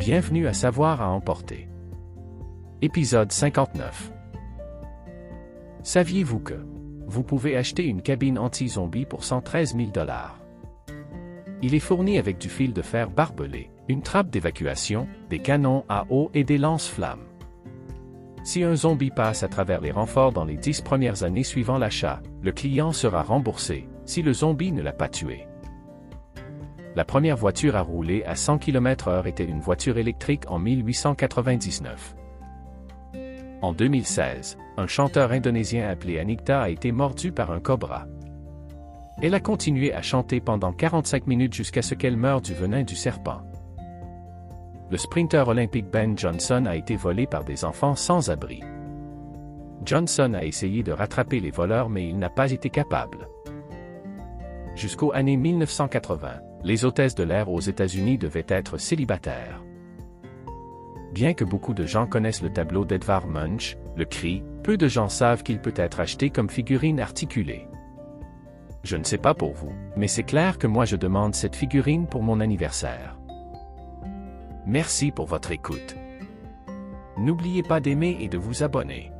Bienvenue à Savoir à emporter. Épisode 59. Saviez-vous que vous pouvez acheter une cabine anti-zombie pour 113 000 dollars? Il est fourni avec du fil de fer barbelé, une trappe d'évacuation, des canons à eau et des lance-flammes. Si un zombie passe à travers les renforts dans les 10 premières années suivant l'achat, le client sera remboursé, si le zombie ne l'a pas tué. La première voiture à rouler à 100 km/h était une voiture électrique en 1899. En 2016, un chanteur indonésien appelé Anikta a été mordu par un cobra. Elle a continué à chanter pendant 45 minutes jusqu'à ce qu'elle meure du venin du serpent. Le sprinter olympique Ben Johnson a été volé par des enfants sans abri. Johnson a essayé de rattraper les voleurs mais il n'a pas été capable. Jusqu'aux années 1980, les hôtesses de l'air aux États-Unis devaient être célibataires. Bien que beaucoup de gens connaissent le tableau d'Edvard Munch, le cri, peu de gens savent qu'il peut être acheté comme figurine articulée. Je ne sais pas pour vous, mais c'est clair que moi je demande cette figurine pour mon anniversaire. Merci pour votre écoute. N'oubliez pas d'aimer et de vous abonner.